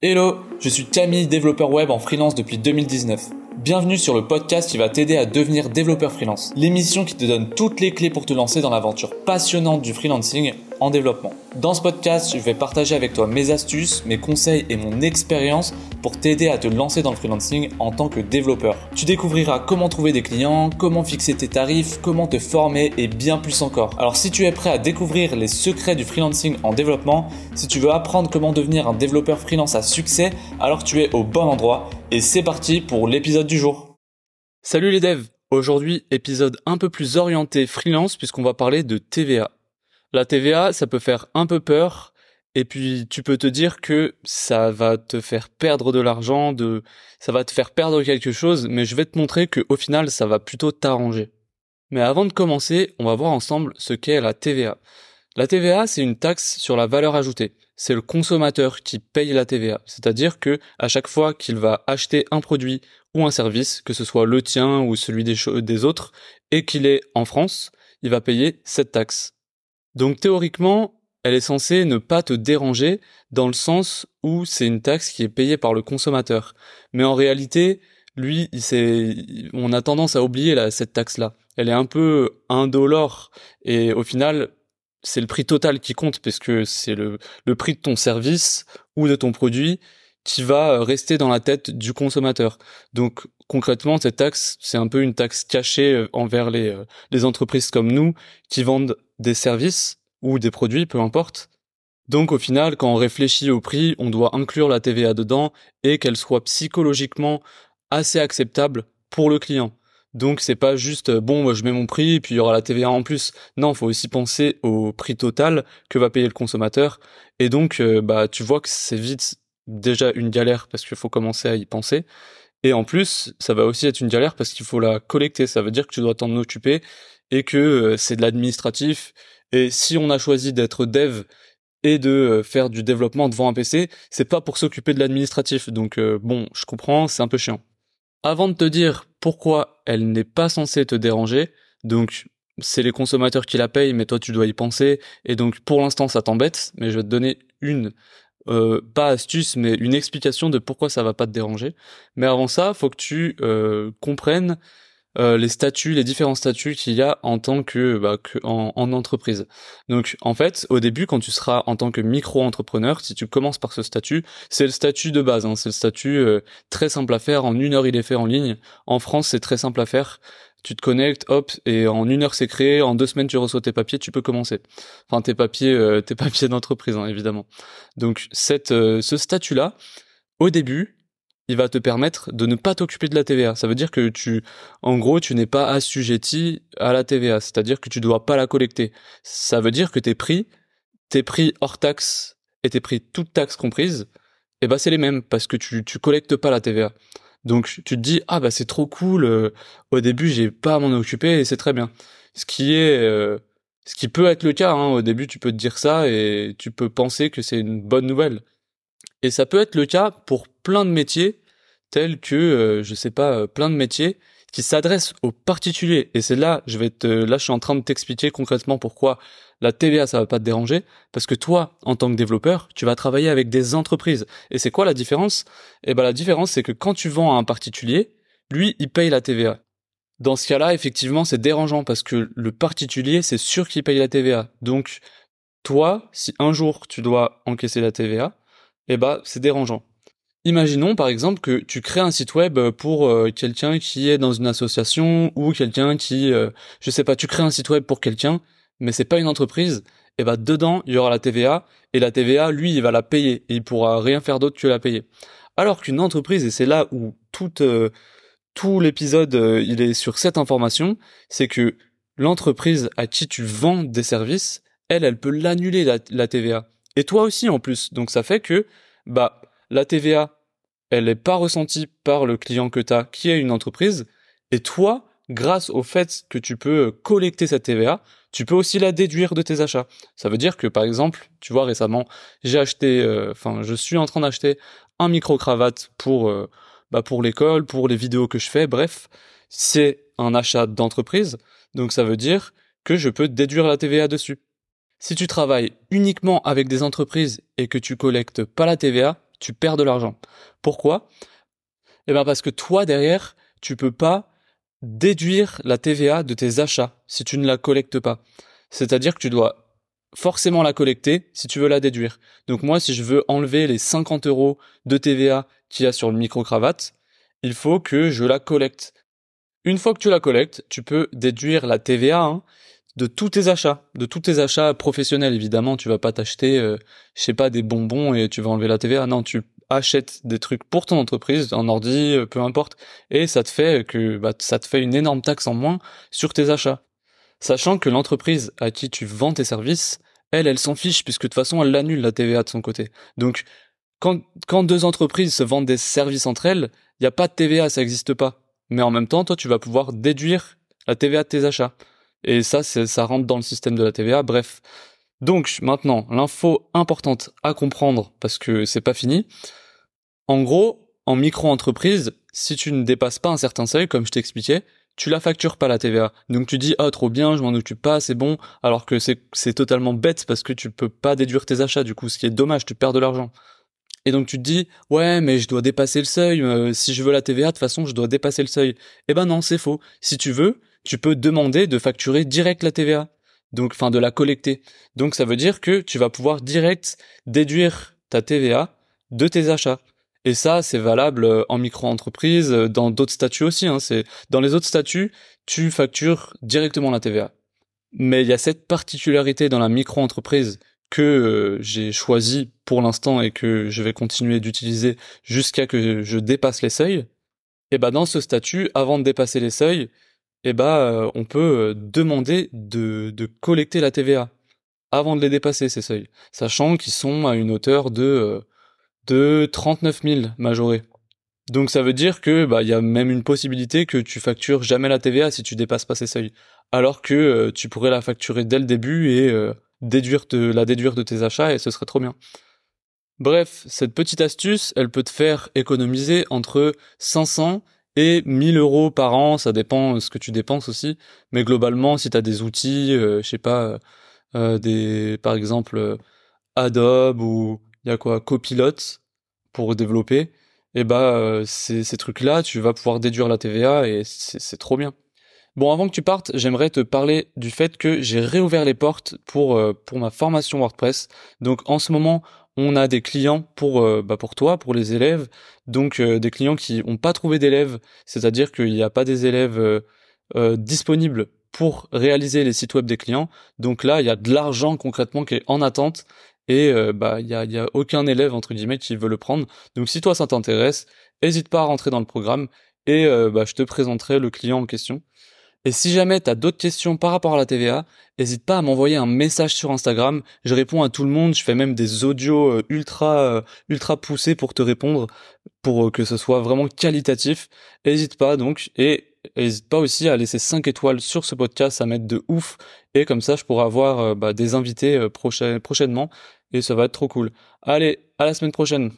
Hello, je suis Camille, développeur web en freelance depuis 2019. Bienvenue sur le podcast qui va t'aider à devenir développeur freelance. L'émission qui te donne toutes les clés pour te lancer dans l'aventure passionnante du freelancing en développement. Dans ce podcast, je vais partager avec toi mes astuces, mes conseils et mon expérience pour t'aider à te lancer dans le freelancing en tant que développeur. Tu découvriras comment trouver des clients, comment fixer tes tarifs, comment te former et bien plus encore. Alors si tu es prêt à découvrir les secrets du freelancing en développement, si tu veux apprendre comment devenir un développeur freelance à succès, alors tu es au bon endroit et c'est parti pour l'épisode du jour. Salut les devs Aujourd'hui, épisode un peu plus orienté freelance puisqu'on va parler de TVA. La TVA, ça peut faire un peu peur, et puis tu peux te dire que ça va te faire perdre de l'argent, de, ça va te faire perdre quelque chose, mais je vais te montrer que au final, ça va plutôt t'arranger. Mais avant de commencer, on va voir ensemble ce qu'est la TVA. La TVA, c'est une taxe sur la valeur ajoutée. C'est le consommateur qui paye la TVA. C'est-à-dire que à chaque fois qu'il va acheter un produit ou un service, que ce soit le tien ou celui des, des autres, et qu'il est en France, il va payer cette taxe. Donc théoriquement, elle est censée ne pas te déranger dans le sens où c'est une taxe qui est payée par le consommateur. Mais en réalité, lui, on a tendance à oublier cette taxe-là. Elle est un peu indolore et au final, c'est le prix total qui compte puisque c'est le, prix de ton service ou de ton produit qui va rester dans la tête du consommateur. Donc concrètement, cette taxe, c'est un peu une taxe cachée envers les, euh, les entreprises comme nous qui vendent des services ou des produits, peu importe. Donc au final, quand on réfléchit au prix, on doit inclure la TVA dedans et qu'elle soit psychologiquement assez acceptable pour le client. Donc c'est pas juste bon, moi je mets mon prix et puis il y aura la TVA en plus. Non, faut aussi penser au prix total que va payer le consommateur. Et donc euh, bah tu vois que c'est vite déjà une galère parce qu'il faut commencer à y penser. Et en plus, ça va aussi être une galère parce qu'il faut la collecter. Ça veut dire que tu dois t'en occuper et que euh, c'est de l'administratif. Et si on a choisi d'être dev et de euh, faire du développement devant un PC, c'est pas pour s'occuper de l'administratif. Donc euh, bon, je comprends, c'est un peu chiant. Avant de te dire pourquoi elle n'est pas censée te déranger, donc c'est les consommateurs qui la payent, mais toi tu dois y penser, et donc pour l'instant ça t'embête, mais je vais te donner une, euh, pas astuce, mais une explication de pourquoi ça va pas te déranger. Mais avant ça, faut que tu comprennes euh, les statuts, les différents statuts qu'il y a en tant que, bah, en, entreprise. Donc en fait, au début, quand tu seras en tant que micro-entrepreneur, si tu commences par ce statut, c'est le statut de base. Hein, c'est le statut euh, très simple à faire. En une heure, il est fait en ligne. En France, c'est très simple à faire. Tu te connectes, hop, et en une heure c'est créé. En deux semaines, tu reçois tes papiers, tu peux commencer. Enfin, tes papiers, euh, tes papiers d'entreprise, hein, évidemment. Donc cette, ce statut-là, au début, il va te permettre de ne pas t'occuper de la TVA. Ça veut dire que tu, en gros, tu n'es pas assujetti à la TVA, c'est-à-dire que tu dois pas la collecter. Ça veut dire que tes prix, tes prix hors taxe et tes prix toutes taxes comprises, eh ben c'est les mêmes parce que tu tu collectes pas la TVA. Donc tu te dis ah bah c'est trop cool. Euh, au début j'ai pas à m'en occuper et c'est très bien. Ce qui est euh, ce qui peut être le cas. Hein. Au début tu peux te dire ça et tu peux penser que c'est une bonne nouvelle. Et ça peut être le cas pour plein de métiers, tels que, euh, je sais pas, euh, plein de métiers qui s'adressent aux particuliers. Et c'est là, je vais te, là, je suis en train de t'expliquer concrètement pourquoi la TVA, ça va pas te déranger, parce que toi, en tant que développeur, tu vas travailler avec des entreprises. Et c'est quoi la différence? Eh ben, la différence, c'est que quand tu vends à un particulier, lui, il paye la TVA. Dans ce cas-là, effectivement, c'est dérangeant parce que le particulier, c'est sûr qu'il paye la TVA. Donc, toi, si un jour tu dois encaisser la TVA, eh ben, c'est dérangeant. Imaginons par exemple que tu crées un site web pour euh, quelqu'un qui est dans une association ou quelqu'un qui, euh, je sais pas, tu crées un site web pour quelqu'un, mais c'est pas une entreprise. Et ben dedans il y aura la TVA et la TVA lui il va la payer et il pourra rien faire d'autre que la payer. Alors qu'une entreprise et c'est là où tout euh, tout l'épisode il est sur cette information, c'est que l'entreprise à qui tu vends des services, elle elle peut l'annuler la TVA. Et toi aussi en plus. Donc ça fait que bah la TVA, elle n'est pas ressentie par le client que tu as, qui est une entreprise. Et toi, grâce au fait que tu peux collecter cette TVA, tu peux aussi la déduire de tes achats. Ça veut dire que par exemple, tu vois récemment, j'ai acheté, euh, enfin, je suis en train d'acheter un micro cravate pour euh, bah pour l'école, pour les vidéos que je fais. Bref, c'est un achat d'entreprise, donc ça veut dire que je peux déduire la TVA dessus. Si tu travailles uniquement avec des entreprises et que tu collectes pas la TVA, tu perds de l'argent. Pourquoi? Eh ben parce que toi derrière, tu peux pas déduire la TVA de tes achats si tu ne la collectes pas. C'est-à-dire que tu dois forcément la collecter si tu veux la déduire. Donc moi, si je veux enlever les 50 euros de TVA qu'il y a sur le micro-cravate, il faut que je la collecte. Une fois que tu la collectes, tu peux déduire la TVA hein, de tous tes achats, de tous tes achats professionnels. Évidemment, tu vas pas t'acheter, euh, je sais pas, des bonbons et tu vas enlever la TVA. Non, tu achètes des trucs pour ton entreprise, un ordi, euh, peu importe, et ça te fait que bah, ça te fait une énorme taxe en moins sur tes achats. Sachant que l'entreprise à qui tu vends tes services, elle, elle s'en fiche puisque de toute façon, elle annule la TVA de son côté. Donc, quand, quand deux entreprises se vendent des services entre elles, il n'y a pas de TVA, ça n'existe pas. Mais en même temps, toi, tu vas pouvoir déduire la TVA de tes achats. Et ça, ça rentre dans le système de la TVA. Bref. Donc, maintenant, l'info importante à comprendre, parce que c'est pas fini. En gros, en micro-entreprise, si tu ne dépasses pas un certain seuil, comme je t'expliquais, tu la factures pas la TVA. Donc tu dis ah trop bien, je m'en occupe pas, c'est bon, alors que c'est c'est totalement bête parce que tu peux pas déduire tes achats du coup, ce qui est dommage, tu perds de l'argent. Et donc tu te dis ouais mais je dois dépasser le seuil, euh, si je veux la TVA de toute façon je dois dépasser le seuil. Eh ben non c'est faux. Si tu veux, tu peux demander de facturer direct la TVA, donc enfin de la collecter. Donc ça veut dire que tu vas pouvoir direct déduire ta TVA de tes achats. Et ça, c'est valable euh, en micro-entreprise, euh, dans d'autres statuts aussi. Hein. C'est dans les autres statuts, tu factures directement la TVA. Mais il y a cette particularité dans la micro-entreprise que euh, j'ai choisi pour l'instant et que je vais continuer d'utiliser jusqu'à que je dépasse les seuils. Et bah dans ce statut, avant de dépasser les seuils, et bah on peut demander de, de collecter la TVA avant de les dépasser ces seuils, sachant qu'ils sont à une hauteur de de 39 000 majorés. Donc ça veut dire que bah il y a même une possibilité que tu factures jamais la TVA si tu dépasses pas ces seuils, alors que euh, tu pourrais la facturer dès le début et euh, déduire la déduire de tes achats et ce serait trop bien. Bref, cette petite astuce, elle peut te faire économiser entre 500 et 1000 euros par an, ça dépend ce que tu dépenses aussi, mais globalement si tu as des outils, euh, je sais pas, des par exemple Adobe ou il y a quoi copilote pour développer et bah euh, ces, ces trucs là tu vas pouvoir déduire la TVA et c'est trop bien. Bon avant que tu partes j'aimerais te parler du fait que j'ai réouvert les portes pour euh, pour ma formation WordPress. Donc en ce moment on a des clients pour euh, bah pour toi pour les élèves donc des clients qui ont pas trouvé d'élèves c'est-à-dire qu'il n'y a pas des élèves disponibles pour réaliser les sites web des clients. Donc là, il y a de l'argent concrètement qui est en attente et euh, bah il y a, y a aucun élève entre guillemets qui veut le prendre. Donc si toi ça t'intéresse, n'hésite pas à rentrer dans le programme et euh, bah, je te présenterai le client en question. Et si jamais tu d'autres questions par rapport à la TVA, n'hésite pas à m'envoyer un message sur Instagram. Je réponds à tout le monde. Je fais même des audios euh, ultra ultra poussés pour te répondre, pour que ce soit vraiment qualitatif. N'hésite pas donc et n'hésite pas aussi à laisser 5 étoiles sur ce podcast, ça m'aide de ouf. Et comme ça, je pourrai avoir bah, des invités prochainement et ça va être trop cool. Allez, à la semaine prochaine.